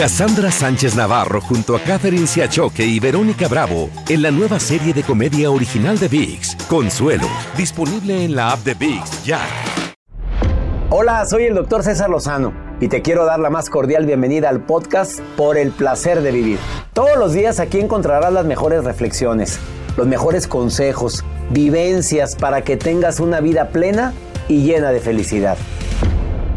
Cassandra Sánchez Navarro junto a Catherine Siachoque y Verónica Bravo en la nueva serie de comedia original de VIX, Consuelo, disponible en la app de VIX ya. Hola, soy el doctor César Lozano y te quiero dar la más cordial bienvenida al podcast Por el placer de vivir. Todos los días aquí encontrarás las mejores reflexiones, los mejores consejos, vivencias para que tengas una vida plena y llena de felicidad.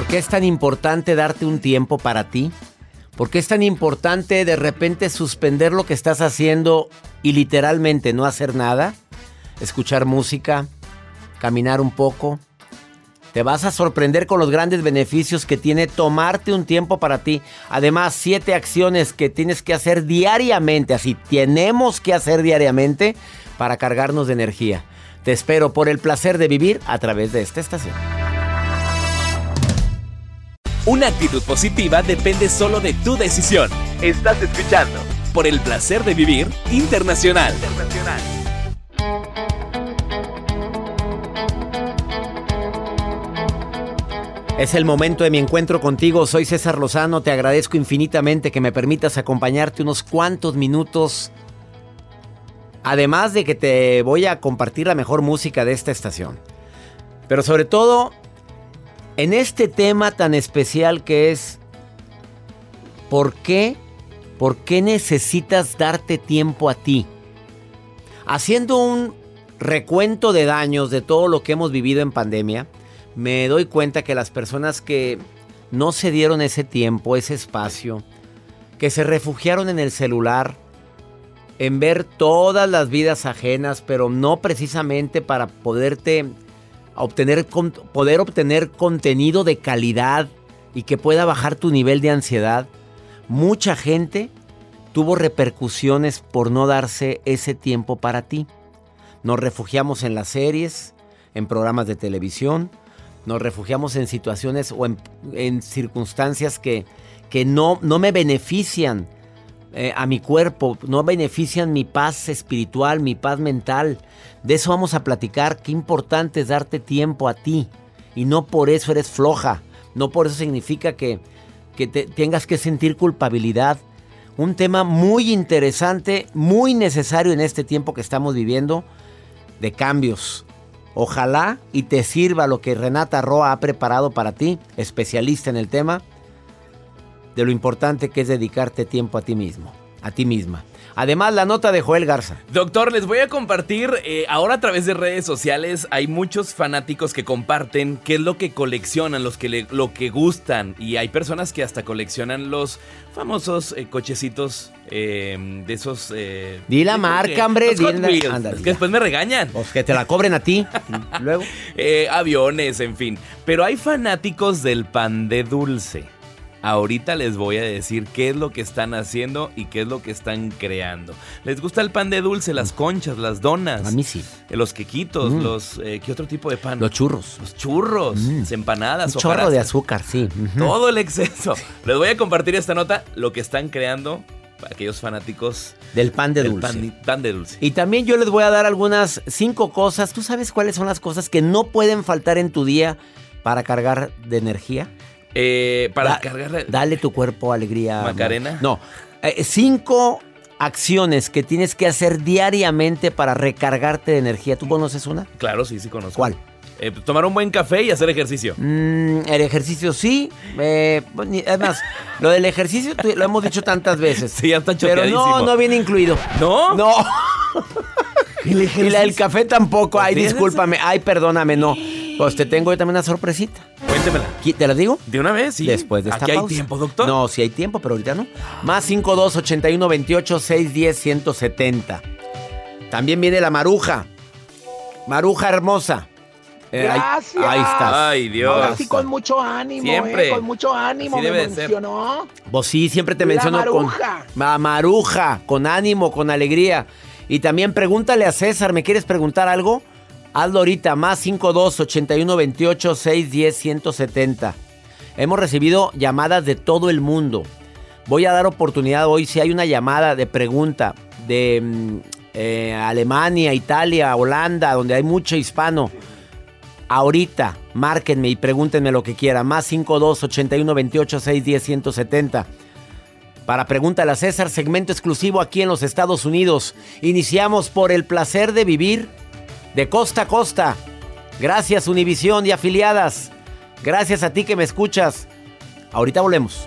¿Por qué es tan importante darte un tiempo para ti? ¿Por qué es tan importante de repente suspender lo que estás haciendo y literalmente no hacer nada? Escuchar música, caminar un poco. Te vas a sorprender con los grandes beneficios que tiene tomarte un tiempo para ti. Además, siete acciones que tienes que hacer diariamente, así tenemos que hacer diariamente para cargarnos de energía. Te espero por el placer de vivir a través de esta estación. Una actitud positiva depende solo de tu decisión. Estás escuchando por el placer de vivir internacional. Es el momento de mi encuentro contigo. Soy César Lozano. Te agradezco infinitamente que me permitas acompañarte unos cuantos minutos. Además de que te voy a compartir la mejor música de esta estación. Pero sobre todo, en este tema tan especial que es ¿por qué? ¿Por qué necesitas darte tiempo a ti? Haciendo un recuento de daños de todo lo que hemos vivido en pandemia, me doy cuenta que las personas que no se dieron ese tiempo, ese espacio, que se refugiaron en el celular, en ver todas las vidas ajenas, pero no precisamente para poderte obtener, poder obtener contenido de calidad y que pueda bajar tu nivel de ansiedad. Mucha gente tuvo repercusiones por no darse ese tiempo para ti. Nos refugiamos en las series, en programas de televisión, nos refugiamos en situaciones o en, circunstancias que, que no, no me benefician eh, a mi cuerpo, no benefician mi paz espiritual, mi paz mental. De eso vamos a platicar. Qué importante es darte tiempo a ti. Y no por eso eres floja. No por eso significa que, que te, tengas que sentir culpabilidad. Un tema muy interesante, muy necesario en este tiempo que estamos viviendo de cambios. Ojalá y te sirva lo que Renata Roa ha preparado para ti, especialista en el tema de lo importante que es dedicarte tiempo a ti mismo, a ti misma. Además, la nota de Joel Garza. Doctor, les voy a compartir, eh, ahora a través de redes sociales hay muchos fanáticos que comparten qué es lo que coleccionan, los que lo que gustan. Y hay personas que hasta coleccionan los famosos eh, cochecitos eh, de esos... Di la marca, hombre. que después me regañan. Pues que te la cobren a ti. Luego. aviones, en fin. Pero hay fanáticos del pan de dulce. Ahorita les voy a decir qué es lo que están haciendo y qué es lo que están creando. ¿Les gusta el pan de dulce, las conchas, las donas? A mí sí. Eh, los quequitos, mm. los... Eh, ¿Qué otro tipo de pan? Los churros. Los churros, mm. las empanadas. Un chorro de azúcar, sí. Todo el exceso. Les voy a compartir esta nota, lo que están creando aquellos fanáticos del pan de dulce. Pan, pan, de dulce. Y también yo les voy a dar algunas cinco cosas. ¿Tú sabes cuáles son las cosas que no pueden faltar en tu día para cargar de energía? Eh, para cargar. Dale tu cuerpo alegría. Macarena. No. Eh, cinco acciones que tienes que hacer diariamente para recargarte de energía. ¿Tú conoces una? Claro, sí, sí conozco. ¿Cuál? Eh, tomar un buen café y hacer ejercicio. Mm, el ejercicio sí. Eh, bueno, ni- además, lo del ejercicio lo hemos dicho tantas veces. Sí, ya está Pero no, no viene incluido. ¿No? No. ¿El Y la del café tampoco. Ay, ¿Tienes? discúlpame. Ay, perdóname, no. Pues te tengo yo también una sorpresita. Cuéntemela. ¿Qui- ¿Te la digo? De una vez, sí. Después de esta Aquí pausa. hay tiempo, doctor. No, sí hay tiempo, pero ahorita no. Más 52 81 28 610 170. También viene la maruja. Maruja hermosa. Eh, Gracias. Ahí, estás. Ay, Dios. Ahora sí con mucho ánimo, Siempre. eh, con mucho ánimo Así me debe de ser. mencionó. Vos sí, siempre te La menciono maruja. con Ma- maruja, con ánimo, con alegría. Y también pregúntale a César, ¿me quieres preguntar algo? Hazlo ahorita, más 52 81 28 610 170. Hemos recibido llamadas de todo el mundo. Voy a dar oportunidad hoy, si hay una llamada de pregunta de mm, eh, Alemania, Italia, Holanda, donde hay mucho hispano. Ahorita, márquenme y pregúntenme lo que quieran. Más 52 81 28 610 170. Para Pregúntale a César, segmento exclusivo aquí en los Estados Unidos. Iniciamos por el placer de vivir de costa a costa. Gracias Univisión y afiliadas. Gracias a ti que me escuchas. Ahorita volvemos.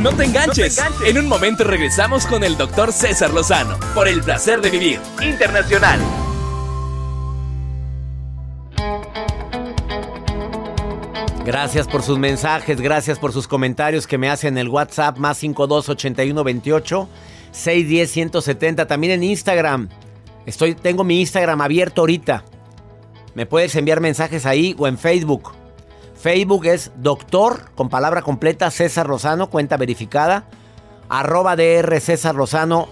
No te enganches. En un momento regresamos con el doctor César Lozano por el placer de vivir internacional. Gracias por sus mensajes, gracias por sus comentarios que me hacen en el WhatsApp más 52 81 28 610 170. También en Instagram. Estoy, tengo mi Instagram abierto ahorita. Me puedes enviar mensajes ahí o en Facebook. Facebook es doctor con palabra completa César Lozano, cuenta verificada. Arroba DR César Lozano.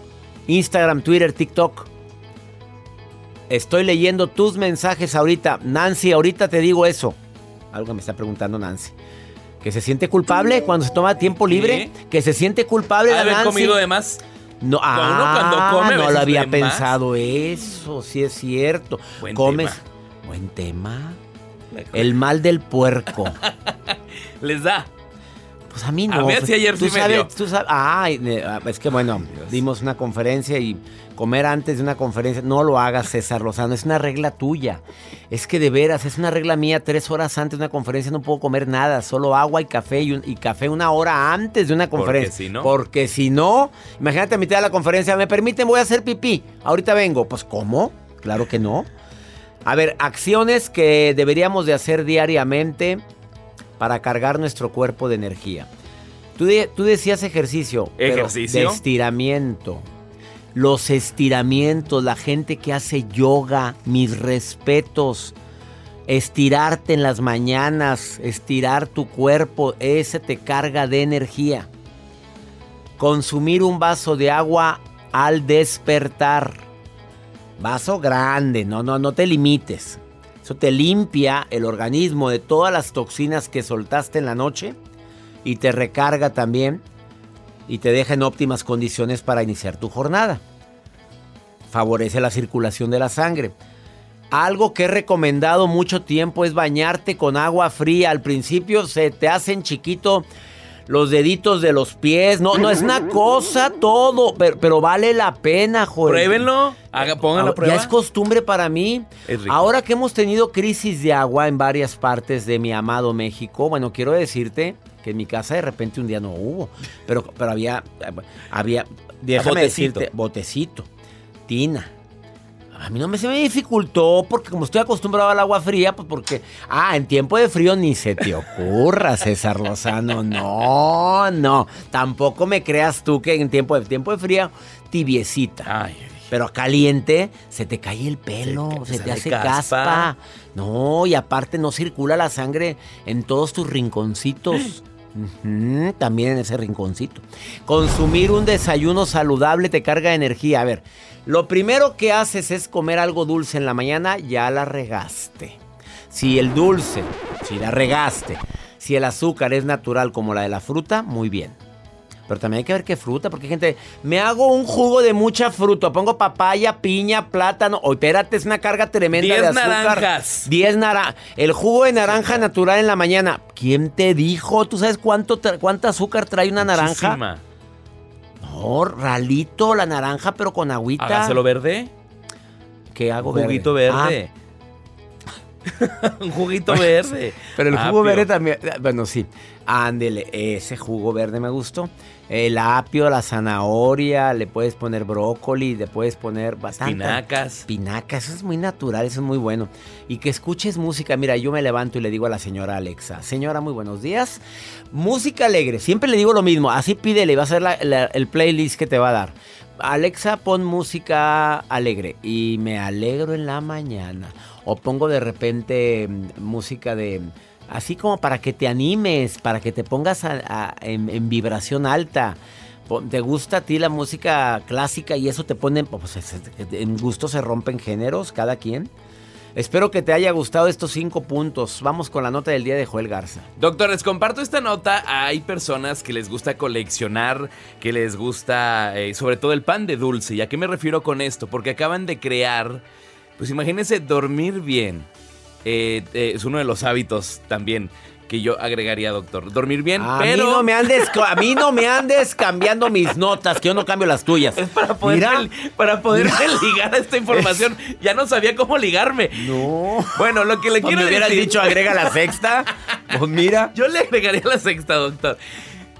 Instagram, Twitter, TikTok. Estoy leyendo tus mensajes ahorita. Nancy, ahorita te digo eso. Algo que me está preguntando Nancy. Que se siente culpable cuando se toma tiempo libre. Que se siente culpable la ¿Haber Nancy. comido de más? No, Uno ah, cuando come no lo había de más. pensado eso, sí es cierto. Buen Comes. tema. Buen tema. El mal del puerco. Les da. Pues a mí no. A pues, si ayer tú sí me sabes, dio. tú sabes- ay, eh, ah, es que bueno, dimos una conferencia y comer antes de una conferencia, no lo hagas, César Lozano, es una regla tuya. Es que de veras, es una regla mía, tres horas antes de una conferencia no puedo comer nada, solo agua y café y, un- y café una hora antes de una Porque conferencia. si no- Porque si no, imagínate a mitad de la conferencia, me permiten, voy a hacer pipí, ahorita vengo. Pues ¿cómo? Claro que no. A ver, acciones que deberíamos de hacer diariamente para cargar nuestro cuerpo de energía. Tú, de- tú decías ejercicio. pero ¿Ejercicio? de estiramiento. Los estiramientos, la gente que hace yoga, mis respetos. Estirarte en las mañanas, estirar tu cuerpo, ese te carga de energía. Consumir un vaso de agua al despertar. Vaso grande, no, no, no te limites. Eso te limpia el organismo de todas las toxinas que soltaste en la noche y te recarga también y te deja en óptimas condiciones para iniciar tu jornada. Favorece la circulación de la sangre. Algo que he recomendado mucho tiempo es bañarte con agua fría. Al principio se te hacen chiquito los deditos de los pies. No, no es una cosa todo, pero, pero vale la pena, joder. Pruébenlo. Haga, pongan la prueba. Ya es costumbre para mí. Ahora que hemos tenido crisis de agua en varias partes de mi amado México, bueno, quiero decirte que en mi casa de repente un día no hubo, pero, pero había, había, déjame botecito. decirte, botecito, tina. A mí no me se me dificultó porque como estoy acostumbrado al agua fría, pues porque, ah, en tiempo de frío ni se te ocurra, César Lozano, no, no, tampoco me creas tú que en tiempo de, tiempo de frío, tibiecita. Ay, Pero caliente, se te cae el pelo, Se- te hace caspa. caspa. No, y aparte no circula la sangre en todos tus rinconcitos. También en ese rinconcito. Consumir un desayuno saludable te carga energía. A ver, lo primero que haces es comer algo dulce en la mañana, ya la regaste. Si el dulce, si la regaste, si el azúcar es natural como la de la fruta, muy bien. Pero también hay que ver qué fruta, porque hay gente, me hago un jugo de mucha fruta, pongo papaya, piña, plátano, o espérate, es una carga tremenda Diez de azúcar. naranjas. 10 naranjas. El jugo de naranja natural en la mañana. ¿Quién te dijo? ¿Tú sabes cuánto cuánta azúcar trae una naranja? muchísima. No, ralito la naranja, pero con agüita. Hágaselo verde. ¿Qué hago Un juguito verde. un juguito verde. Ah, pero el jugo Apio. verde también. Bueno, sí. Ándele, ese jugo verde me gustó. El apio, la zanahoria, le puedes poner brócoli, le puedes poner bastante. Espinacas. Espinacas, eso es muy natural, eso es muy bueno. Y que escuches música. Mira, yo me levanto y le digo a la señora Alexa, señora, muy buenos días. Música alegre, siempre le digo lo mismo. Así pídele, va a ser la- la- el playlist que te va a dar. Alexa, pon música alegre. Y me alegro en la mañana. O pongo de repente mm, música de... Así como para que te animes, para que te pongas en, vibración alta. ¿Te gusta a ti la música clásica y eso te pone... Pues, es- es- en gusto se rompen géneros, cada quien. Espero que te haya gustado estos cinco puntos. Vamos con la nota del día de Joel Garza. Doctor, les comparto esta nota. Hay personas que les gusta coleccionar, que les gusta eh, sobre todo el pan de dulce. ¿Y a qué me refiero con esto? Porque acaban de crear, pues imagínense, dormir bien. Eh, eh, es uno de los hábitos también que yo agregaría, doctor. Dormir bien, A pero... mí no me andes, a mí no me andes cambiando mis notas, que yo no cambio las tuyas. Es para poder, Mira. para poder ligar a esta información. Ya no sabía cómo ligarme. No. Bueno, lo que le Pues quiero me hubieras decir... dicho agrega la sexta. Pues mira. Yo le agregaría la sexta, doctor.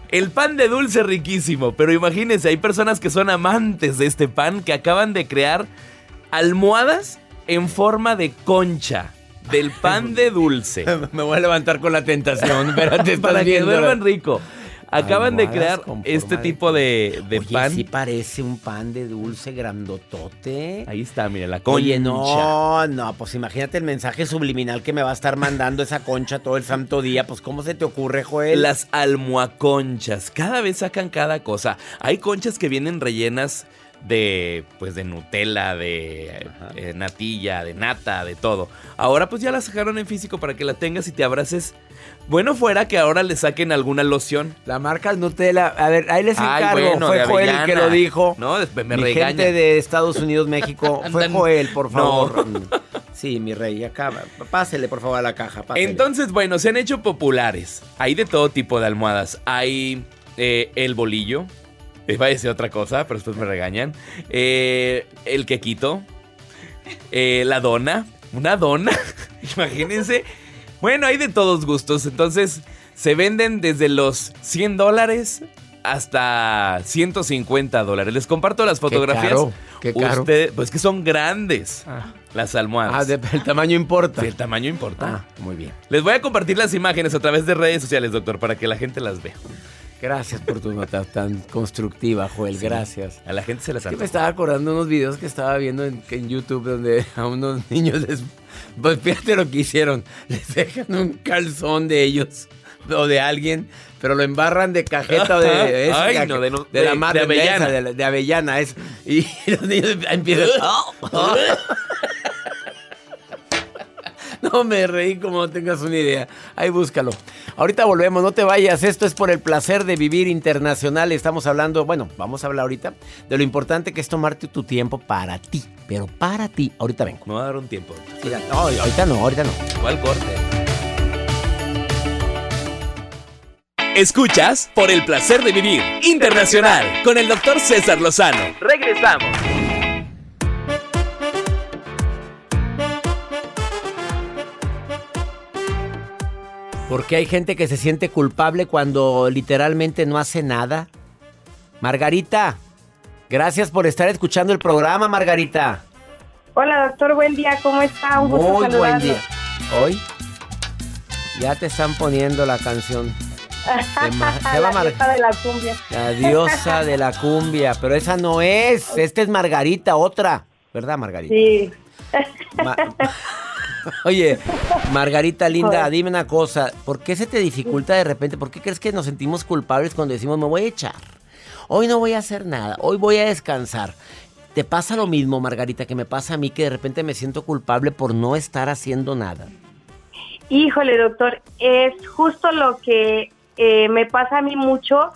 El pan de dulce riquísimo, pero imagínense, hay personas que son amantes de este pan que acaban de crear almohadas en forma de concha del pan de dulce. Me voy a levantar con la tentación. Espérate, para que duerman rico. Acaban de crear este tipo de, de Oye, pan. sí parece un pan de dulce grandotote. Ahí está, mira, la concha. Oye, no, no, pues imagínate el mensaje subliminal que me va a estar mandando esa concha todo el santo día. Pues, ¿cómo se te ocurre, Joel? Las almohaconchas. Cada vez sacan cada cosa. Hay conchas que vienen rellenas de pues de Nutella, de eh, natilla, de nata, de todo. Ahora pues ya las sacaron en físico para que la tengas y te abraces. Bueno fuera que ahora le saquen alguna loción. La marca Nutella. A ver, ahí les Ay, encargo. bueno, Fue Joel el que lo dijo. No, después me mi regaña. gente de Estados Unidos, México. Fue Joel, por No. favor. Sí, mi rey, acá. Pásele, por favor, a la caja. pásele. Entonces, bueno, se han hecho populares. Hay de todo tipo de almohadas. Hay eh, el bolillo. Va a decir otra cosa, pero después me regañan. Eh, el quequito. Eh, la dona. Una dona. Imagínense. Bueno, hay de todos gustos. Entonces, se venden desde los 100 dólares hasta 150 dólares. Les comparto las fotografías. caro, qué caro. Usted- pues que son grandes Ah. las almohadas. Ah, de- el tamaño importa. Sí, el tamaño importa. Ah, muy bien. Les voy a compartir las imágenes a través de redes sociales, doctor, para que la gente las vea. Gracias por tu nota tan constructiva, Joel. Gracias. A la gente se las Es que me antoja. estaba acordando unos videos que estaba viendo en, en YouTube donde a unos niños les... Pues fíjate lo que hicieron. Les dejan un calzón de ellos o de alguien, pero lo embarran de cajeta o de... esa Ay, no, de no- de la de- madre, de avellana. esa, de, la- de avellana. Es, y los niños empiezan... No me reí como no tengas una idea. Ahí búscalo. Ahorita volvemos, no te vayas. Esto es por el placer de vivir internacional. Estamos hablando, bueno, vamos a hablar ahorita de lo importante que es tomarte tu tiempo para ti. Pero para ti. Ahorita vengo. Me va a dar un tiempo. Mira, no, ahorita no, ahorita no. ¿Cuál corte? Escuchas por el placer de vivir internacional con el doctor César Lozano. Regresamos. Porque hay gente que se siente culpable cuando literalmente no hace nada. Margarita, gracias por estar escuchando el programa, Margarita. Hola, doctor, buen día, ¿cómo está? Un gusto Muy buen día. Hoy ya te están poniendo la canción. La diosa de la cumbia. La diosa de la cumbia, pero esa no es. Esta es Margarita, otra. ¿Verdad, Margarita? Sí. Ma- Oye, Margarita linda, dime una cosa. ¿Por qué se te dificulta de repente? ¿Por qué crees que nos sentimos culpables cuando decimos me voy a echar? Hoy no voy a hacer nada, hoy voy a descansar. ¿Te pasa lo mismo, Margarita, que me pasa a mí que de repente me siento culpable por no estar haciendo nada? Híjole, doctor, es justo lo que eh, me pasa a mí mucho.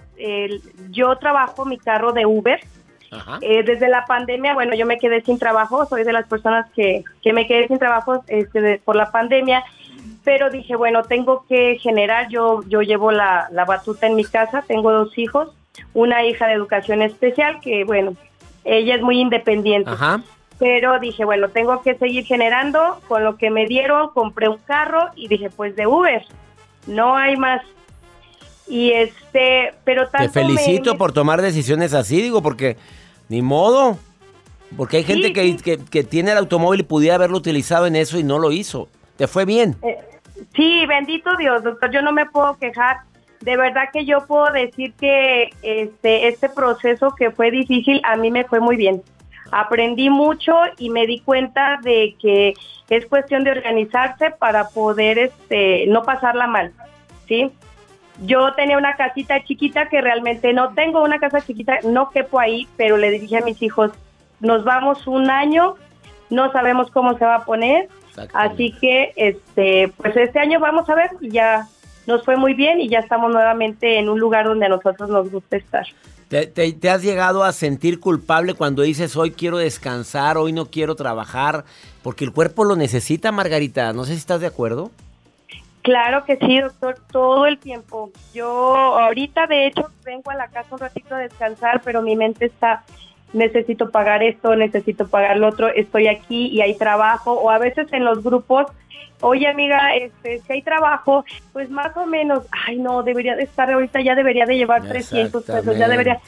Yo trabajo mi carro de Uber. Eh, desde la pandemia, bueno, yo me quedé sin trabajo, soy de las personas que, que me quedé sin trabajo este, de- por la pandemia, pero dije, bueno, tengo que generar, yo, yo llevo la, la batuta en mi casa, tengo dos hijos, una hija de educación especial, que bueno, ella es muy independiente, Ajá. pero dije, bueno, tengo que seguir generando, con lo que me dieron, compré un carro y dije, pues de Uber, no hay más. Y este, pero Te tanto felicito me- por tomar decisiones así, digo, porque ni modo. Porque hay gente Sí, que, sí. que- que tiene el automóvil y pudiera haberlo utilizado en eso y no lo hizo. ¿Te fue bien? Eh, sí, bendito Dios, doctor, yo no me puedo quejar. De verdad que yo puedo decir que este, este proceso que fue difícil, a mí me fue muy bien. Aprendí mucho y me di cuenta de que es cuestión de organizarse para poder este, no pasarla mal, ¿sí? Yo tenía una casita chiquita que realmente no tengo una casa chiquita, no quepo ahí, pero le dije a mis hijos, nos vamos un año, no sabemos cómo se va a poner, Así que, este, pues este año vamos a ver y ya nos fue muy bien y ya estamos nuevamente en un lugar donde a nosotros nos gusta estar. ¿Te, te- te has llegado a sentir culpable cuando dices hoy quiero descansar, hoy no quiero trabajar? Porque el cuerpo lo necesita, Margarita. No sé si estás de acuerdo. Claro que sí, doctor, todo el tiempo. Yo ahorita, de hecho, vengo a la casa un ratito a descansar, pero mi mente está, necesito pagar esto, necesito pagar lo otro, estoy aquí y hay trabajo, o a veces en los grupos, oye amiga, este, si hay trabajo, pues más o menos, ay no, debería de estar ahorita, ya debería de llevar 300 pesos, ya debería.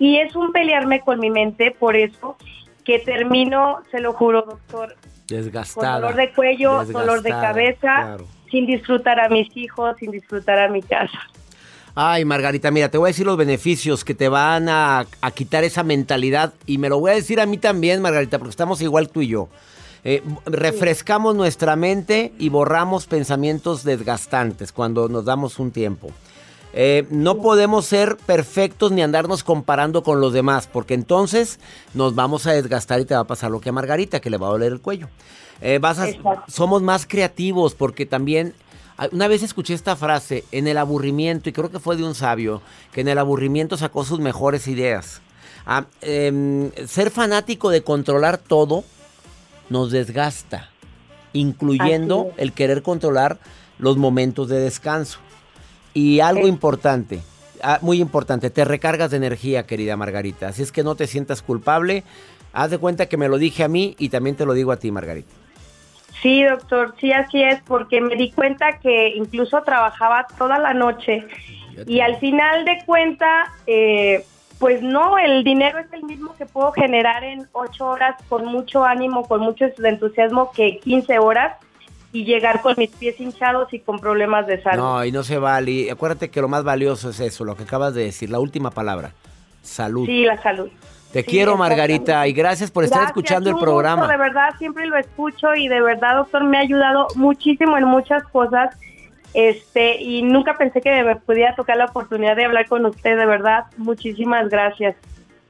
Y es un pelearme con mi mente, por eso que termino, se lo juro, doctor, con Desgastada. dolor de cuello, dolor de cabeza, claro. Sin disfrutar a mis hijos, sin disfrutar a mi casa. Ay, Margarita, mira, te voy a decir los beneficios que te van a, a quitar esa mentalidad. Y me lo voy a decir a mí también, Margarita, porque estamos igual tú y yo. Eh, refrescamos nuestra mente y borramos pensamientos desgastantes cuando nos damos un tiempo. Eh, no podemos ser perfectos ni andarnos comparando con los demás, porque entonces nos vamos a desgastar y te va a pasar lo que a Margarita, que le va a doler el cuello. Eh, vas a- Exacto. somos más creativos porque también una vez escuché esta frase en el aburrimiento y creo que fue de un sabio que en el aburrimiento sacó sus mejores ideas. Ah, em, ser fanático de controlar todo nos desgasta, incluyendo el querer controlar los momentos de descanso. Y algo Es- importante, ah, muy importante, te recargas de energía, querida Margarita. Así es que no te sientas culpable. Haz de cuenta que me lo dije a mí y también te lo digo a ti, Margarita. Sí, doctor, sí, así es, porque me di cuenta que incluso trabajaba toda la noche y al final de cuenta, eh, pues no, el dinero es el mismo que puedo generar en ocho horas con mucho ánimo, con mucho entusiasmo que 15 horas y llegar con mis pies hinchados y con problemas de salud. No, y no se vale. Acuérdate que lo más valioso es eso, lo que acabas de decir, la última palabra. Salud. Sí, la salud. Te sí, quiero. Margarita, y gracias por estar Gracias, escuchando el un gusto, programa. de verdad, siempre lo escucho y de verdad, doctor, me ha ayudado muchísimo en muchas cosas. Este, y nunca pensé que me pudiera tocar la oportunidad de hablar con usted, de verdad. Muchísimas gracias.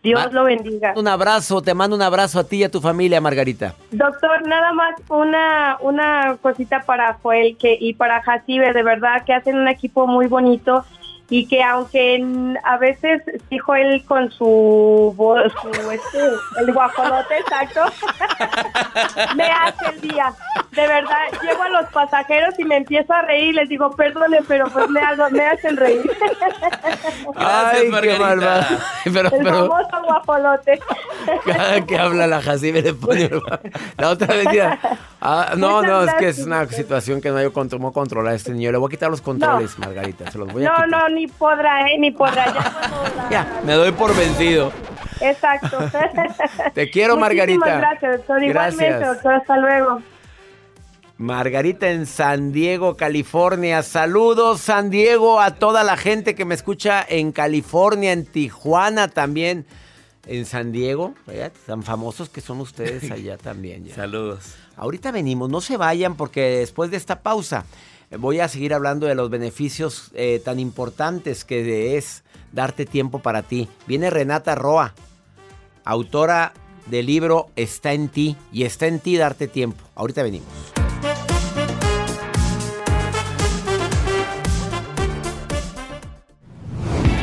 Dios lo bendiga. Un abrazo, te mando un abrazo a ti y a tu familia, Margarita. Doctor, nada más una, una cosita para Joel que, y para Jacibe, de verdad que hacen un equipo muy bonito y que aunque en- a veces dijo él con su, su este, el guajolote exacto, me hace el día. De verdad, llego a los pasajeros y me empiezo a reír y les digo, perdone, pero pues me, hago- me hacen reír. Gracias, qué. Pero, el pero famoso guajolote. cada que habla la Jacibe le pone la otra vez ya. Ah, no, Muchas no, es que es una situación que no hay cómo controlar a este niño. Le voy a quitar los controles, Margarita, se los voy a No, quitar. no, ni podrá, ¿eh? Ni podrá. Ya cuando la- Ya, me doy por vencido. Exacto. Te quiero, Margarita. Muchísimas gracias, doctor. Igualmente, Gracias. doctor. Hasta luego. Margarita en San Diego, California. Saludos, San Diego, a toda la gente que me escucha en California, en Tijuana también. En San Diego, ¿verdad? tan famosos que son ustedes allá también. ya. Saludos. Ahorita venimos, no se vayan porque después de esta pausa voy a seguir hablando de los beneficios eh, tan importantes que es darte tiempo para ti. Viene Renata Roa, autora del libro Está en ti y está en ti darte tiempo. Ahorita venimos.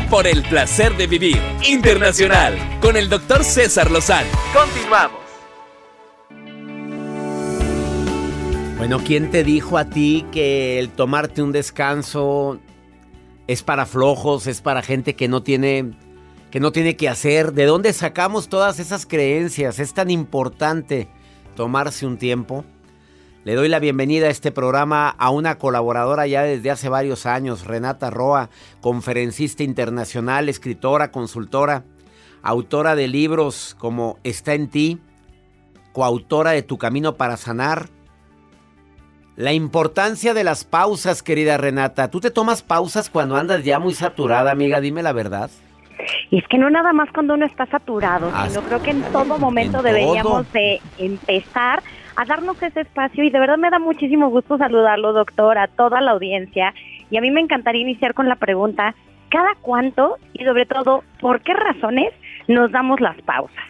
Por el placer de vivir internacional con el doctor César Lozano. Continuamos. Bueno, ¿quién te dijo a ti que el tomarte un descanso es para flojos, es para gente que no tiene que no tiene que hacer? ¿De dónde sacamos todas esas creencias? Es tan importante tomarse un tiempo. Le doy la bienvenida a este programa a una colaboradora ya desde hace varios años, Renata Roa, conferencista internacional, escritora, consultora, autora de libros como Está en ti, coautora de Tu Camino para Sanar. La importancia de las pausas, querida Renata. ¿Tú te tomas pausas cuando andas ya muy saturada, amiga? Dime la verdad. Y es que no nada más cuando uno está saturado, Ah, sino creo que en todo momento en deberíamos todo. de empezar a darnos ese espacio y de verdad me da muchísimo gusto saludarlo, doctor, a toda la audiencia. Y a mí me encantaría iniciar con la pregunta, ¿cada cuánto y sobre todo por qué razones nos damos las pausas?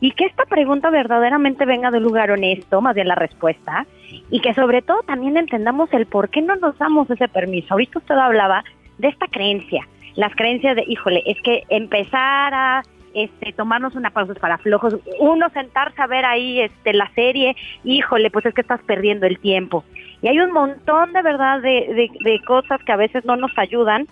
Y que esta pregunta verdaderamente venga de un lugar honesto, más bien la respuesta, y que sobre todo también entendamos el por qué no nos damos ese permiso. Ahorita usted hablaba de esta creencia, las creencias de, híjole, es que empezar a este, tomarnos una pausa para flojos, uno sentarse a ver ahí este, la serie, híjole, pues es que estás perdiendo el tiempo. Y hay un montón de verdad de, de, de cosas que a veces no nos ayudan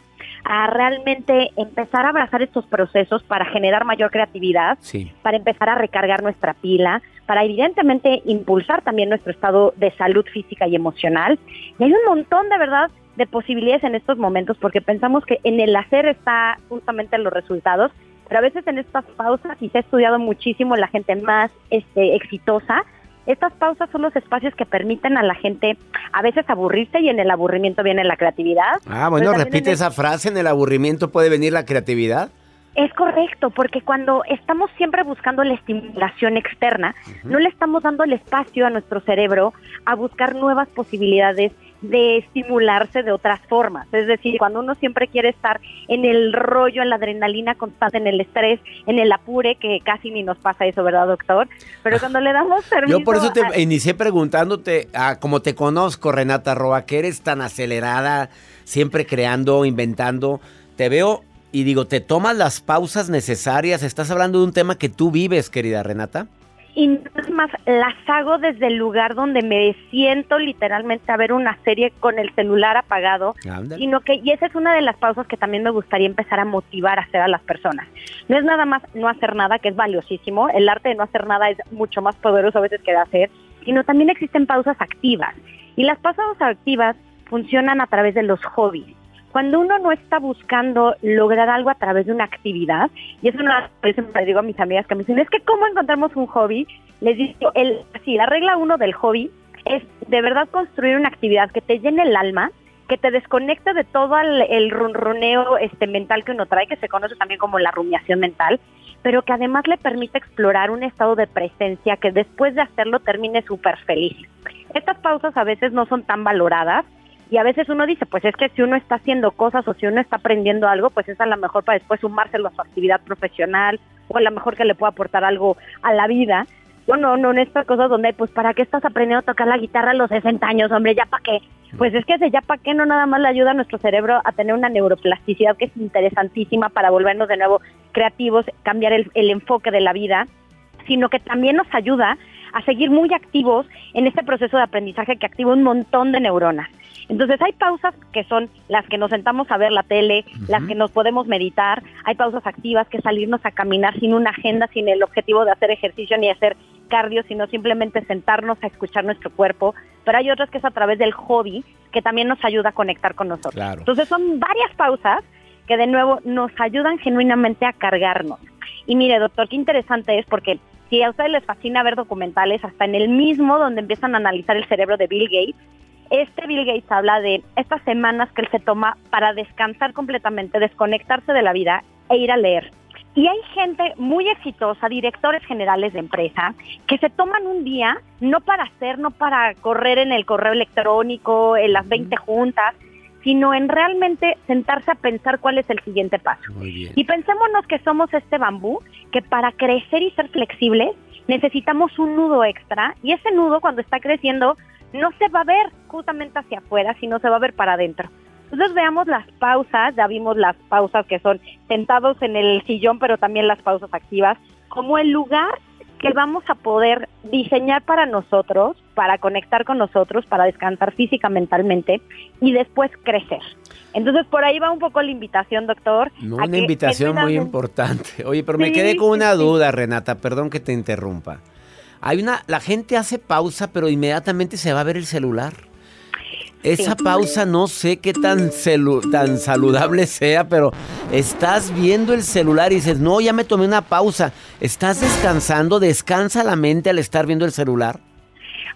a realmente empezar a abrazar estos procesos para generar mayor creatividad, Sí. para empezar a recargar nuestra pila, para evidentemente impulsar también nuestro estado de salud física y emocional. Y hay un montón de verdad de posibilidades en estos momentos porque pensamos que en el hacer está justamente los resultados, pero a veces en estas pausas, y se ha estudiado muchísimo la gente más este, exitosa, estas pausas son los espacios que permiten a la gente a veces aburrirse y en el aburrimiento viene la creatividad. Ah, bueno, repite el- esa frase, en el aburrimiento puede venir la creatividad. Es correcto, porque cuando estamos siempre buscando la estimulación externa, no le estamos dando el espacio a nuestro cerebro a buscar nuevas posibilidades de estimularse de otras formas. Es decir, cuando uno siempre quiere estar en el rollo, en la adrenalina constante, en el estrés, en el apure, que casi ni nos pasa eso, ¿verdad, doctor? Pero cuando le damos permiso... Yo por eso a- te inicié preguntándote, ah, como te conozco, Renata Roa, que eres tan acelerada, siempre creando, inventando. Te veo y digo, ¿te tomas las pausas necesarias? Estás hablando de un tema que tú vives, querida Renata. Y es más, las hago desde el lugar donde me siento literalmente a ver una serie con el celular apagado, Ándale. sino que, y esa es una de las pausas que también me gustaría empezar a motivar a hacer a las personas. No es nada más no hacer nada, que es valiosísimo, el arte de no hacer nada es mucho más poderoso a veces que de hacer, sino también existen pausas activas. Y las pausas activas funcionan a través de los hobbies. Cuando uno no está buscando lograr algo a través de una actividad, y eso no yo siempre le digo a mis amigas que me dicen, es que ¿cómo encontramos un hobby? Les digo, el, sí, la regla uno del hobby es de verdad construir una actividad que te llene el alma, que te desconecte de todo el, el ronroneo este, mental que uno trae, que se conoce también como la rumiación mental, pero que además le permite explorar un estado de presencia que después de hacerlo termine súper feliz. Estas pausas a veces no son tan valoradas, y a veces uno dice, pues es que si uno está haciendo cosas o si uno está aprendiendo algo, pues es a lo mejor para después sumárselo a su actividad profesional o a lo mejor que le pueda aportar algo a la vida. bueno, no en estas cosas donde, pues, ¿para qué estás aprendiendo a tocar la guitarra a los 60 años, hombre? ¿Ya para qué? Pues es que ese ya para qué no nada más le ayuda a nuestro cerebro a tener una neuroplasticidad que es interesantísima para volvernos de nuevo creativos, cambiar el, el enfoque de la vida, sino que también nos ayuda a seguir muy activos en este proceso de aprendizaje que activa un montón de neuronas. Entonces hay pausas que son las que nos sentamos a ver la tele, las que nos podemos meditar, hay pausas activas que salirnos a caminar sin una agenda, sin el objetivo de hacer ejercicio ni hacer cardio, sino simplemente sentarnos a escuchar nuestro cuerpo, pero hay otras que es a través del hobby que también nos ayuda a conectar con nosotros. Claro. Entonces son varias pausas que de nuevo nos ayudan genuinamente a cargarnos. Y mire, doctor, qué interesante es porque si a ustedes les fascina ver documentales, hasta en el mismo donde empiezan a analizar el cerebro de Bill Gates, este Bill Gates habla de estas semanas que él se toma para descansar completamente, desconectarse de la vida e ir a leer. Y hay gente muy exitosa, directores generales de empresa, que se toman un día, no para hacer, no para correr en el correo electrónico, en las 20 juntas, sino en realmente sentarse a pensar cuál es el siguiente paso. Y pensémonos que somos este bambú, que para crecer y ser flexibles necesitamos un nudo extra, y ese nudo cuando está creciendo no se va a ver justamente hacia afuera, sino se va a ver para adentro. Entonces veamos las pausas, ya vimos las pausas que son sentados en el sillón, pero también las pausas activas, como el lugar que vamos a poder diseñar para nosotros, para conectar con nosotros, para descansar física, mentalmente y después crecer. Entonces por ahí va un poco la invitación, doctor. No, una invitación muy importante. Oye, pero me Sí, quedé con sí, una sí. duda, Renata, perdón que te interrumpa. Hay una, la gente hace pausa, pero inmediatamente se va a ver el celular. Esa Sí. pausa no sé qué tan, celu- tan saludable sea, pero estás viendo el celular y dices, no, ya me tomé una pausa. ¿Estás descansando? ¿Descansa la mente al estar viendo el celular?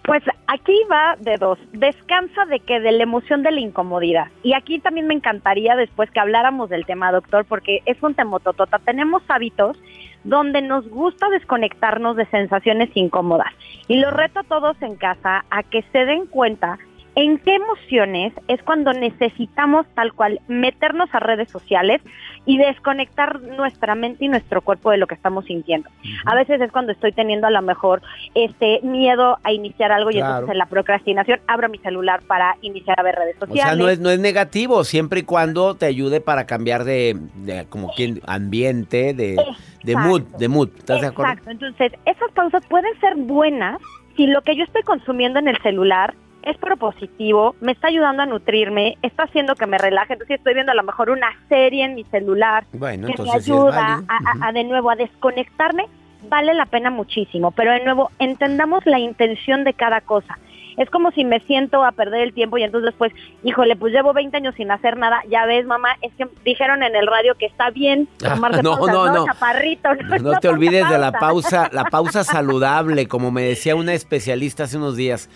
Pues aquí va de dos. Descansa de que de la emoción de la incomodidad. Y aquí también me encantaría después que habláramos del tema, doctor, porque es un temototota. Tenemos hábitos donde nos gusta desconectarnos de sensaciones incómodas. Y los reto a todos en casa a que se den cuenta en qué emociones es cuando necesitamos tal cual meternos a redes sociales y desconectar nuestra mente y nuestro cuerpo de lo que estamos sintiendo. A veces es cuando estoy teniendo a lo mejor este miedo a iniciar algo y entonces en la procrastinación abro mi celular para iniciar a ver redes O sociales. sea, no es, no es negativo, siempre y cuando te ayude para cambiar de, de como quien, ambiente, de, de mood, de mood. ¿Estás de acuerdo? Exacto, entonces esas pausas pueden ser buenas si lo que yo estoy consumiendo en el celular es propositivo, me está ayudando a nutrirme, está haciendo que me relaje, entonces estoy viendo a lo mejor una serie en mi celular Bueno, que me ayuda a, a- a de nuevo a desconectarme, vale la pena muchísimo, pero de nuevo entendamos la intención de cada cosa. Es como si me siento a perder el tiempo y entonces después, híjole, pues llevo 20 años sin hacer nada, ya ves mamá, es que dijeron en el radio que está bien tomarse Ah, no, pausas, no, ¿no? no. Chaparrito, No te tome olvides de la pausa, la pausa saludable, como me decía una especialista hace unos días.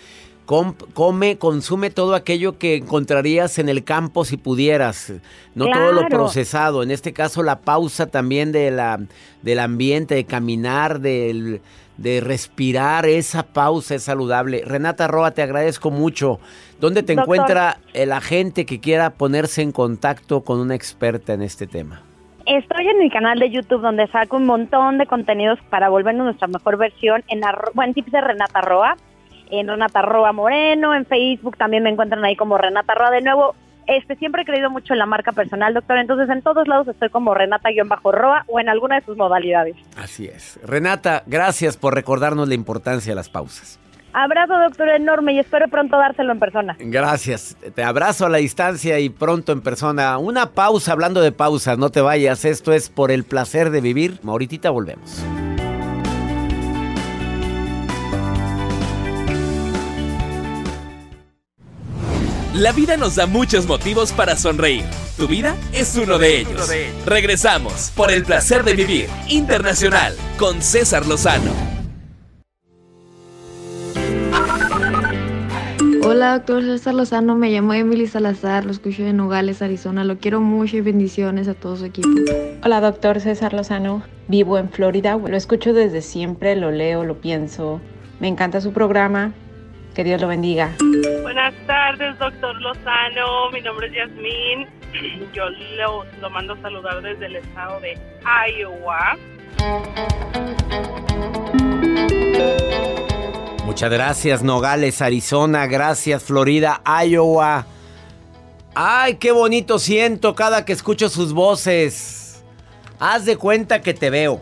Com- come, consume todo aquello que encontrarías en el campo si pudieras, no todo lo procesado. En este caso, la pausa también de la, del ambiente, de caminar, del- de respirar, esa pausa es saludable. Renata Roa, te agradezco mucho. ¿Dónde te Doctor. encuentra la gente que quiera ponerse en contacto con una experta en este tema? Estoy en mi canal de YouTube donde saco un montón de contenidos para volvernos nuestra mejor versión en, arro- bueno, en tips de Renata Roa, en Renata Roa Moreno, en Facebook también me encuentran ahí como Renata Roa. De nuevo, este siempre he creído mucho en la marca personal, doctor, entonces en todos lados estoy como Renata-Roa o en alguna de sus modalidades. Así es. Renata, gracias por recordarnos la importancia de las pausas. Abrazo, doctor, enorme y espero pronto dárselo en persona. Gracias. Te abrazo a la distancia y pronto en persona. Una pausa hablando de pausas, no te vayas. Esto es por el placer de vivir. Ahorita volvemos. La vida nos da muchos motivos para sonreír. Tu vida es uno de ellos. Regresamos por el placer de vivir internacional con César Lozano. Hola, doctor César Lozano, me llamo Emily Salazar, lo escucho de Nogales, Arizona, lo quiero mucho y bendiciones a todo su equipo. Hola, doctor César Lozano. Vivo en Florida. Lo escucho desde siempre, lo leo, lo pienso. Me encanta su programa. Que Dios lo bendiga. Buenas tardes, doctor Lozano. Mi nombre es Yasmín. Yo lo, lo mando a saludar desde el estado de Iowa. Muchas gracias, Nogales, Arizona. Gracias, Florida, Iowa. Ay, qué bonito siento cada que escucho sus voces. Haz de cuenta que te veo.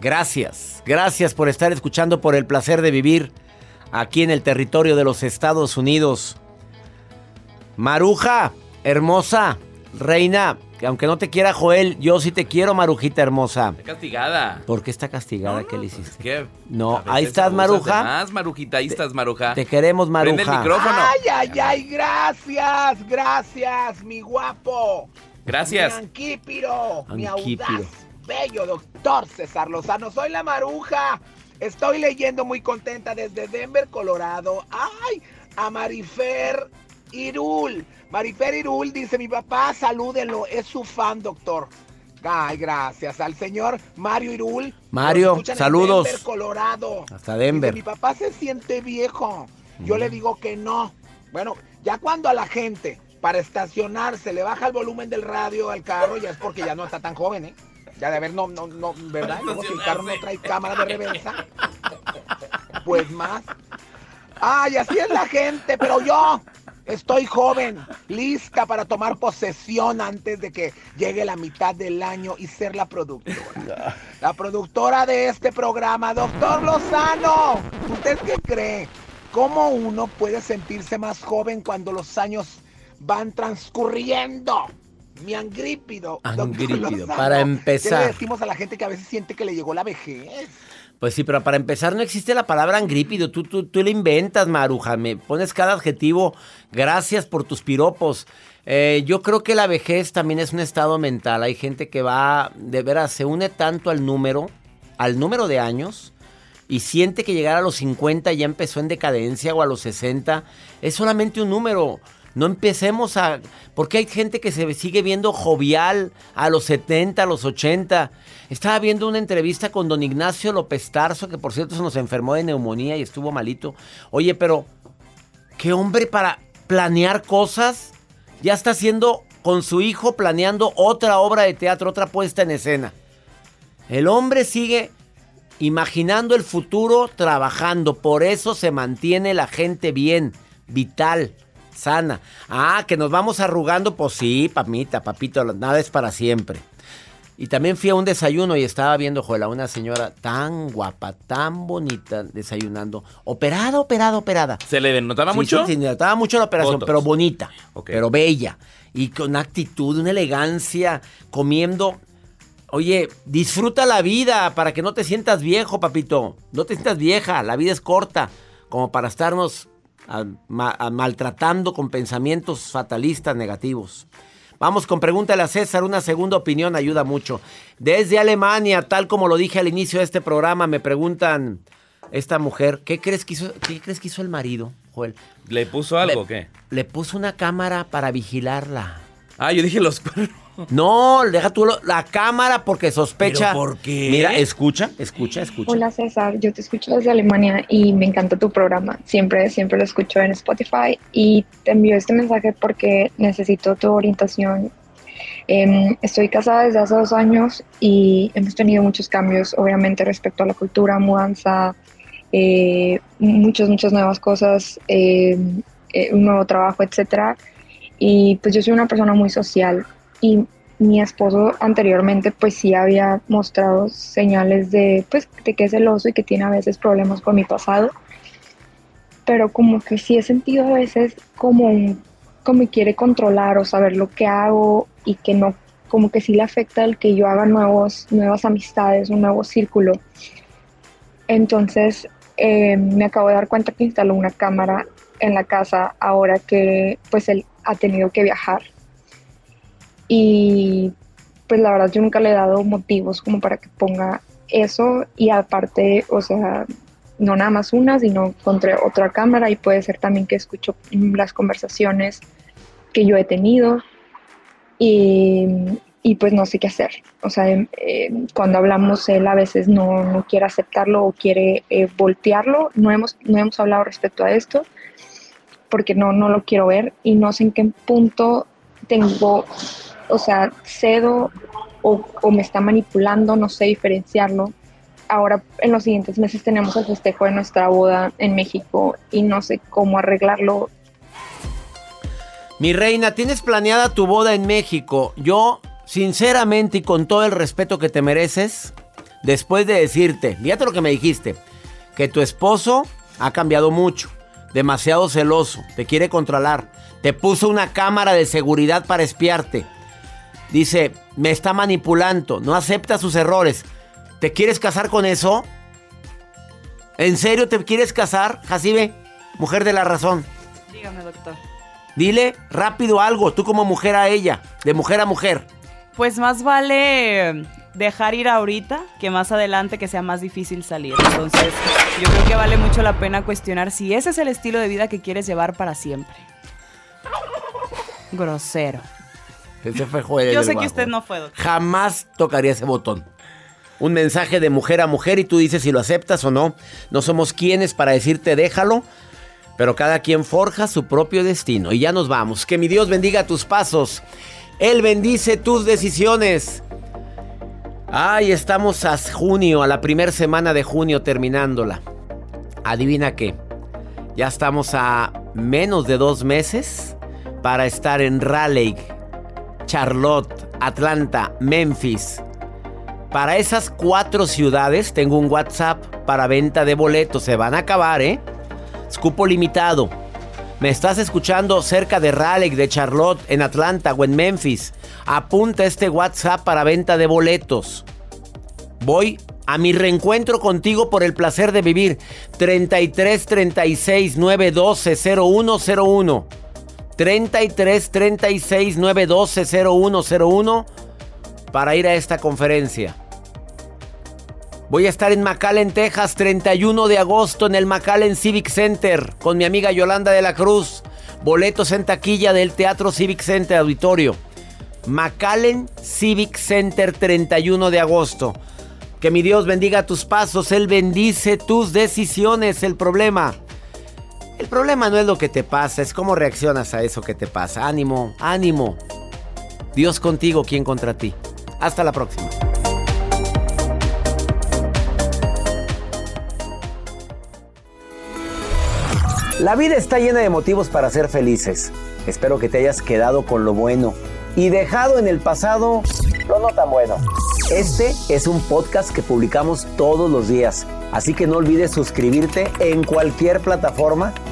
Gracias, gracias por estar escuchando por el placer de vivir aquí en el territorio de los Estados Unidos. Maruja, hermosa, reina, que aunque no te quiera Joel, yo sí te quiero, Marujita hermosa. Está castigada. ¿Por qué está castigada? ¿Qué le hiciste? Es que No, ahí estás, Maruja. Más, Marujita, ahí estás, Maruja. Te queremos, Maruja. Prende el micrófono. Ay, ay, ay, gracias, gracias, mi guapo. Gracias. Mi anquípiro, mi audaz, bello doctor César Lozano. Soy la maruja. Estoy leyendo muy contenta desde Denver, Colorado. Ay, a Marifer Irul. Marifer Irul dice, mi papá, salúdenlo, es su fan, doctor. Ay, gracias al señor Mario Irul. Mario, saludos. Denver, Colorado. Hasta Denver. Dice, mi papá se siente viejo. Yo Mm. le digo que no. Bueno, ya cuando a la gente para estacionarse le baja el volumen del radio al carro, ya es porque ya no está tan joven, ¿eh? Ya de haber, no, no, no, ¿verdad? Luego si el carro no trae cámara de reversa, pues más. Ay, así es la gente, pero yo estoy joven, lista para tomar posesión antes de que llegue la mitad del año y ser la productora. La productora de este programa, doctor Lozano. ¿Usted qué cree? ¿Cómo uno puede sentirse más joven cuando los años van transcurriendo? Mi angrípido. Angrípido, para ¿Qué empezar. le decimos a la gente que a veces siente que le llegó la vejez? Pues sí, pero para empezar no existe la palabra angrípido. Tú, tú, tú le inventas, Maruja. Me pones cada adjetivo. Gracias por tus piropos. Eh, yo creo que la vejez también es un estado mental. Hay gente que va, de veras, se une tanto al número, al número de años, y siente que llegar a los 50 ya empezó en decadencia o a los 60. Es solamente un número. No empecemos a... Porque hay gente que se sigue viendo jovial a los 70, a los 80. Estaba viendo una entrevista con don Ignacio López Tarso, que por cierto se nos enfermó de neumonía y estuvo malito. Oye, pero... ¿Qué hombre para planear cosas? Ya está haciendo con su hijo planeando otra obra de teatro, otra puesta en escena. El hombre sigue imaginando el futuro, trabajando. Por eso se mantiene la gente bien, vital, sana. Ah, que nos vamos arrugando, pues sí, papita, papito, nada es para siempre. Y también fui a un desayuno y estaba viendo, Joel, a una señora tan guapa, tan bonita, desayunando. Operada, operada, operada. ¿Se le notaba Sí, mucho? sí, se notaba mucho la operación, pero bonita, pero bella. Y con actitud, una elegancia, comiendo. Oye, disfruta la vida para que no te sientas viejo, papito. No te sientas vieja, la vida es corta, como para estarnos ma- maltratando con pensamientos fatalistas negativos. Vamos con pregúntale a César, una segunda opinión ayuda mucho. Desde Alemania, tal como lo dije al inicio de este programa, me preguntan esta mujer, ¿qué crees que hizo, qué crees que hizo el marido, Joel? ¿Le puso algo Le- o qué? Le puso una cámara para vigilarla. Ah, yo dije los cuernos. No, deja tú lo- la cámara porque sospecha. ¿Pero por qué? Mira, escucha, escucha, escucha. Hola César, yo te escucho desde Alemania y me encanta tu programa. Siempre, siempre lo escucho en Spotify y te envío este mensaje porque necesito tu orientación. Em, estoy casada desde hace dos años y hemos tenido muchos cambios, obviamente, respecto a la cultura, mudanza, eh, muchas, muchas nuevas cosas, em, eh, un nuevo trabajo, etcétera. Y pues yo soy una persona muy social y mi esposo anteriormente pues sí había mostrado señales de pues de que es celoso y que tiene a veces problemas con mi pasado. Pero como que sí he sentido a veces como como quiere controlar o saber lo que hago y que no como que sí le afecta el que yo haga nuevos nuevas amistades un nuevo círculo. Entonces eh, me acabo de dar cuenta que instaló una cámara en la casa ahora que pues él ha tenido que viajar y pues la verdad yo nunca le he dado motivos como para que ponga eso y aparte, o sea, no nada más una, sino encontré otra cámara y puede ser también que escucho las conversaciones que yo he tenido y, y pues no sé qué hacer. O sea, em, em, cuando hablamos él a veces no, no quiere aceptarlo o quiere eh, voltearlo. No hemos, no hemos hablado respecto a esto porque no, no lo quiero ver y no sé en qué punto tengo, o sea, cedo o, me está manipulando, no sé diferenciarlo, ahora en los siguientes meses tenemos el festejo de nuestra boda en México y no sé cómo arreglarlo. Mi reina, ¿tienes planeada tu boda en México? Yo, sinceramente y con todo el respeto que te mereces, después de decirte, fíjate lo que me dijiste, que tu esposo ha cambiado mucho, demasiado celoso, te quiere controlar, te puso una cámara de seguridad para espiarte. Dice, me está manipulando, no acepta sus errores. ¿Te quieres casar con eso? ¿En serio te quieres casar, Jacibe? Mujer de la razón. Dígame, doctor. Dile rápido algo, tú como mujer a ella, de mujer a mujer. Pues más vale dejar ir ahorita que más adelante que sea más difícil salir. Entonces, yo creo que vale mucho la pena cuestionar si ese es el estilo de vida que quieres llevar para siempre. Grosero. Ese fue Joel Yo sé que usted no fue, doctor. Jamás tocaría ese botón. Un mensaje de mujer a mujer y tú dices si lo aceptas o no. No somos quienes para decirte déjalo, pero cada quien forja su propio destino. Y ya nos vamos. Que mi Dios bendiga tus pasos. Él bendice tus decisiones. Ay, estamos a junio, a la primera semana de junio terminándola. Adivina qué. Ya estamos a menos de dos meses para estar en Raleigh, Charlotte, Atlanta, Memphis. Para esas cuatro ciudades tengo un WhatsApp para venta de boletos. Se van a acabar, ¿eh? Es cupo limitado. Me estás escuchando cerca de Raleigh, de Charlotte, en Atlanta o en Memphis. Apunta este WhatsApp para venta de boletos. Voy a mi reencuentro contigo por el placer de vivir. 33 36 912 0101. 33 36 912 0101 para ir a esta conferencia. Voy a estar en McAllen, Texas, 31 de agosto en el McAllen Civic Center con mi amiga Yolanda de la Cruz. Boletos en taquilla del Teatro Civic Center Auditorio. McAllen Civic Center, 31 de agosto. Que mi Dios bendiga tus pasos, Él bendice tus decisiones. El problema, el problema no es lo que te pasa, es cómo reaccionas a eso que te pasa. Ánimo, ánimo. Dios contigo, ¿quién contra ti? Hasta la próxima. La vida está llena de motivos para ser felices. Espero que te hayas quedado con lo bueno y dejado en el pasado lo no tan bueno. Este es un podcast que publicamos todos los días, así que no olvides suscribirte en cualquier plataforma